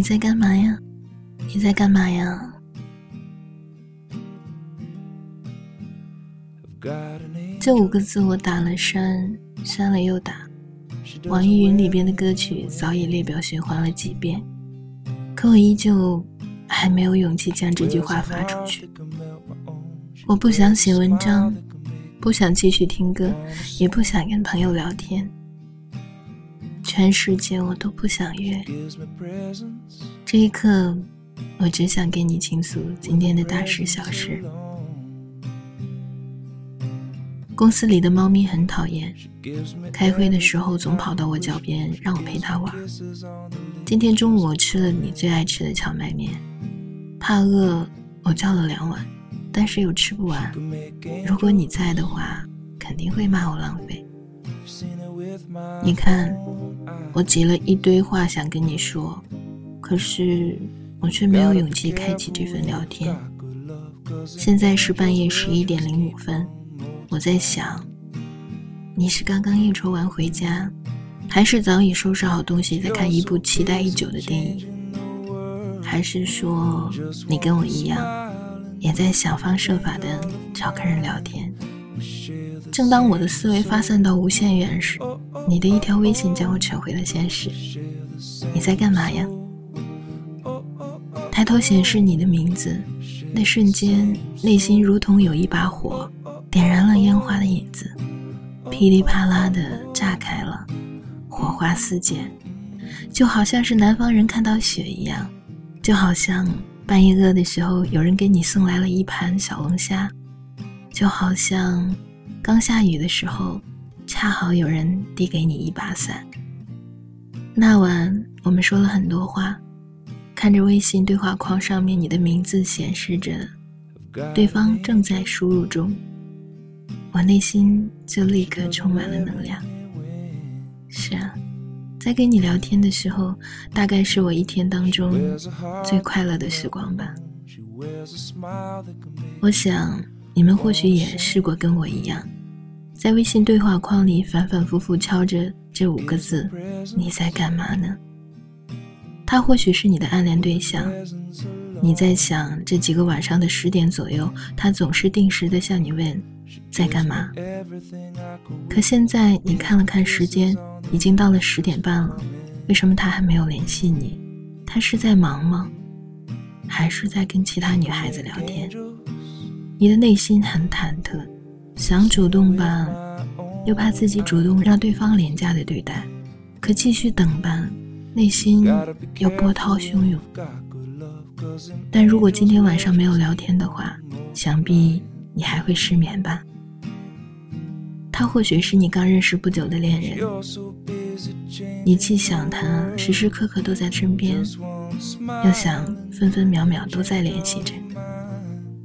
你在干嘛呀？你在干嘛呀？这五个字我打了删，删了又打。网易云里边的歌曲早已列表循环了几遍，可我依旧还没有勇气将这句话发出去。我不想写文章，不想继续听歌，也不想跟朋友聊天。全世界我都不想约。这一刻，我只想跟你倾诉今天的大事小事。公司里的猫咪很讨厌，开会的时候总跑到我脚边让我陪它玩。今天中午我吃了你最爱吃的荞麦面，怕饿，我叫了两碗，但是又吃不完。如果你在的话，肯定会骂我浪费。你看，我急了一堆话想跟你说，可是我却没有勇气开启这份聊天。现在是半夜十一点零五分。我在想，你是刚刚应酬完回家，还是早已收拾好东西在看一部期待已久的电影，还是说你跟我一样，也在想方设法的找个人聊天？正当我的思维发散到无限远时，你的一条微信将我扯回了现实。你在干嘛呀？抬头显示你的名字，那瞬间内心如同有一把火。点燃了烟花的影子，噼里啪啦的炸开了，火花四溅，就好像是南方人看到雪一样，就好像半夜饿的时候有人给你送来了一盘小龙虾，就好像刚下雨的时候恰好有人递给你一把伞。那晚我们说了很多话，看着微信对话框上面你的名字显示着，对方正在输入中。我内心就立刻充满了能量。是啊，在跟你聊天的时候，大概是我一天当中最快乐的时光吧。我想你们或许也试过跟我一样，在微信对话框里反反复复敲着这五个字：“你在干嘛呢？”他或许是你的暗恋对象，你在想这几个晚上的十点左右，他总是定时的向你问。在干嘛？可现在你看了看时间，已经到了十点半了。为什么他还没有联系你？他是在忙吗？还是在跟其他女孩子聊天？你的内心很忐忑，想主动吧，又怕自己主动让对方廉价的对待；可继续等吧，内心又波涛汹涌。但如果今天晚上没有聊天的话，想必……你还会失眠吧？他或许是你刚认识不久的恋人，你既想他时时刻刻都在身边，又想分分秒秒都在联系着。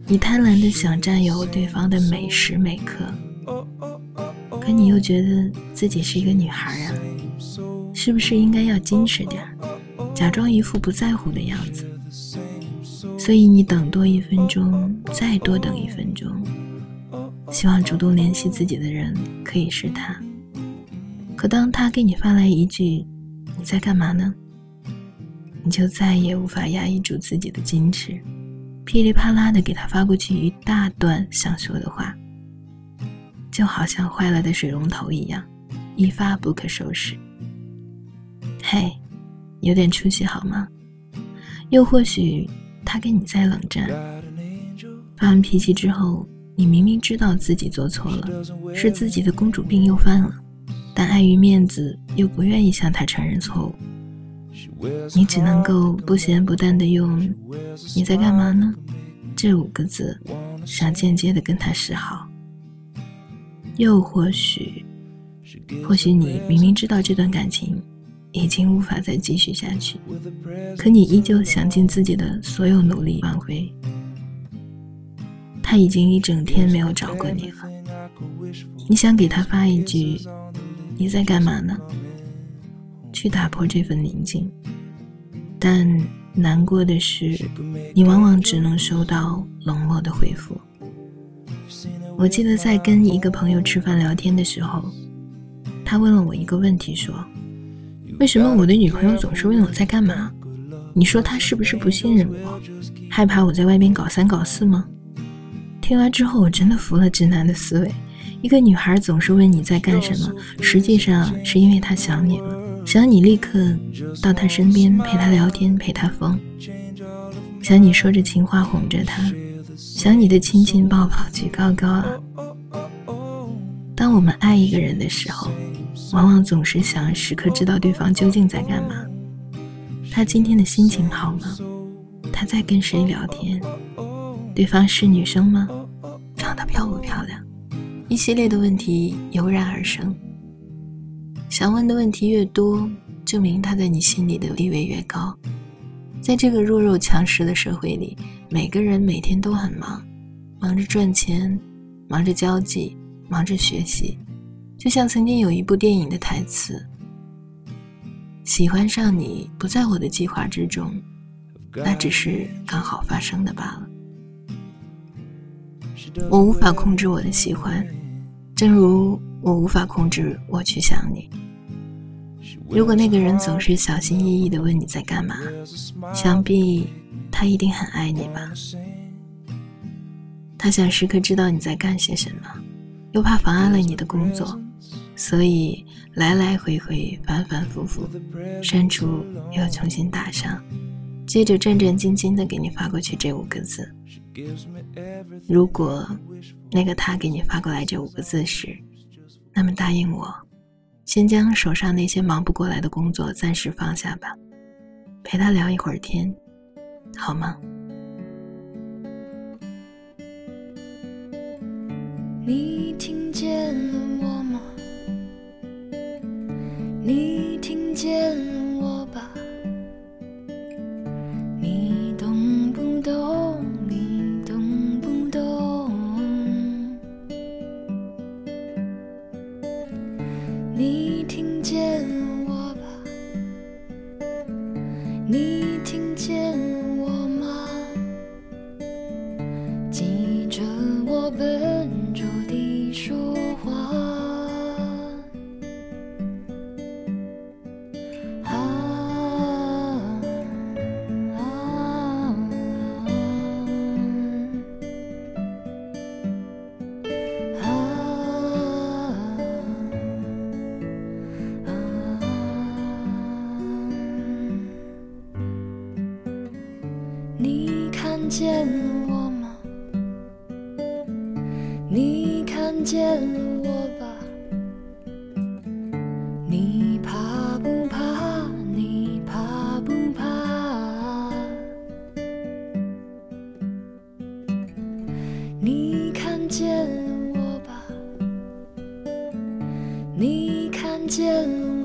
你贪婪的想占有对方的每时每刻，可你又觉得自己是一个女孩啊，是不是应该要矜持点儿，假装一副不在乎的样子？所以你等多一分钟，再多等一分钟，希望主动联系自己的人可以是他。可当他给你发来一句“你在干嘛呢”，你就再也无法压抑住自己的矜持，噼里啪啦的给他发过去一大段想说的话，就好像坏了的水龙头一样，一发不可收拾。嘿，有点出息好吗？又或许。他跟你在冷战，发完脾气之后，你明明知道自己做错了，是自己的公主病又犯了，但碍于面子又不愿意向他承认错误，你只能够不咸不淡的用“你在干嘛呢”这五个字，想间接的跟他示好。又或许，或许你明明知道这段感情。已经无法再继续下去，可你依旧想尽自己的所有努力挽回。他已经一整天没有找过你了，你想给他发一句“你在干嘛呢”，去打破这份宁静。但难过的是，你往往只能收到冷漠的回复。我记得在跟一个朋友吃饭聊天的时候，他问了我一个问题，说。为什么我的女朋友总是问我在干嘛？你说她是不是不信任我，害怕我在外边搞三搞四吗？听完之后，我真的服了直男的思维。一个女孩总是问你在干什么，实际上是因为她想你了，想你立刻到他身边陪他聊天，陪他疯，想你说着情话哄着他，想你的亲亲抱抱举高高啊。当我们爱一个人的时候，往往总是想时刻知道对方究竟在干嘛。他今天的心情好吗？他在跟谁聊天？对方是女生吗？长得漂不漂亮？一系列的问题油然而生。想问的问题越多，证明他在你心里的地位越高。在这个弱肉强食的社会里，每个人每天都很忙，忙着赚钱，忙着交际，忙着学习。就像曾经有一部电影的台词。喜欢上你不在我的计划之中，那只是刚好发生的罢了。我无法控制我的喜欢，正如我无法控制我去想你。如果那个人总是小心翼翼地问你在干嘛，想必他一定很爱你吧？他想时刻知道你在干些什么，又怕妨碍了你的工作。所以来来回回反反复复，删除又重新打上，接着战战兢兢地给你发过去这五个字。如果那个他给你发过来这五个字时，那么答应我，先将手上那些忙不过来的工作暂时放下吧，陪他聊一会儿天，好吗？你听见了我吗？你听见笨拙地说话。看见我？见了我吧？你怕不怕？你怕不怕？你看见了我吧？你看见了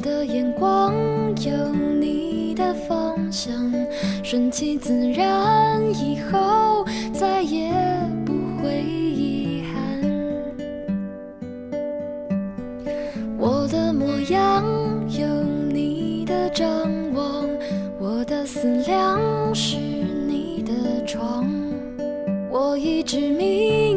的眼光有你的方向，顺其自然，以后再也不会遗憾。我的模样有你的张望，我的思量是你的床。我一直迷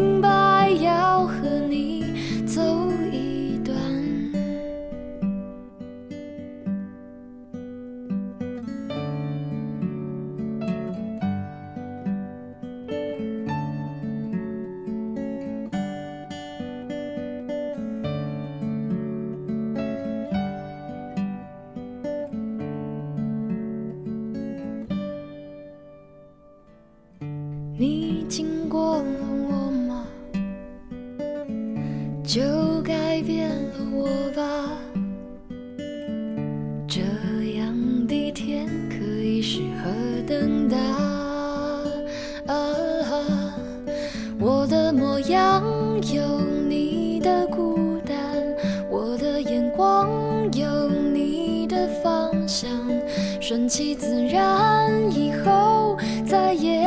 你经过了我吗？就改变了我吧。这样的天可以适合等待啊！我的模样有你的孤单，我的眼光有你的方向，顺其自然，以后再也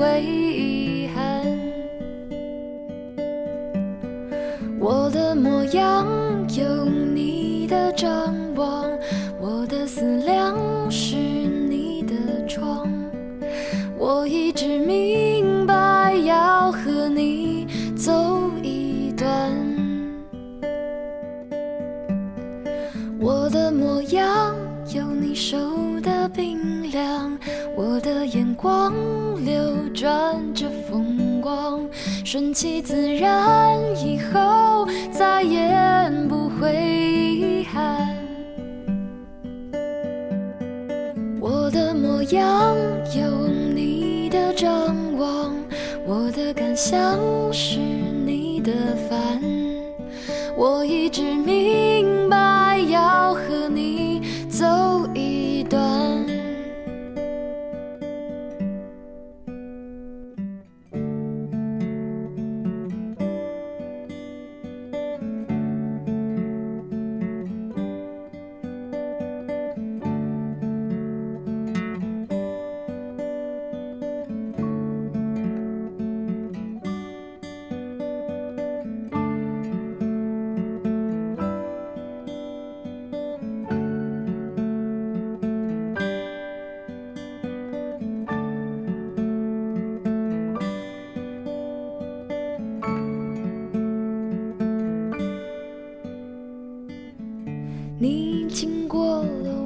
不会遗憾。我的模样有你的张望，我的思量是你的窗我一直明白要和你走一段。我的模样有你手的冰凉，我的眼光转着风光，顺其自然，以后再也不会遗憾。我的模样有你的张望，我的感想是你的烦。我一直经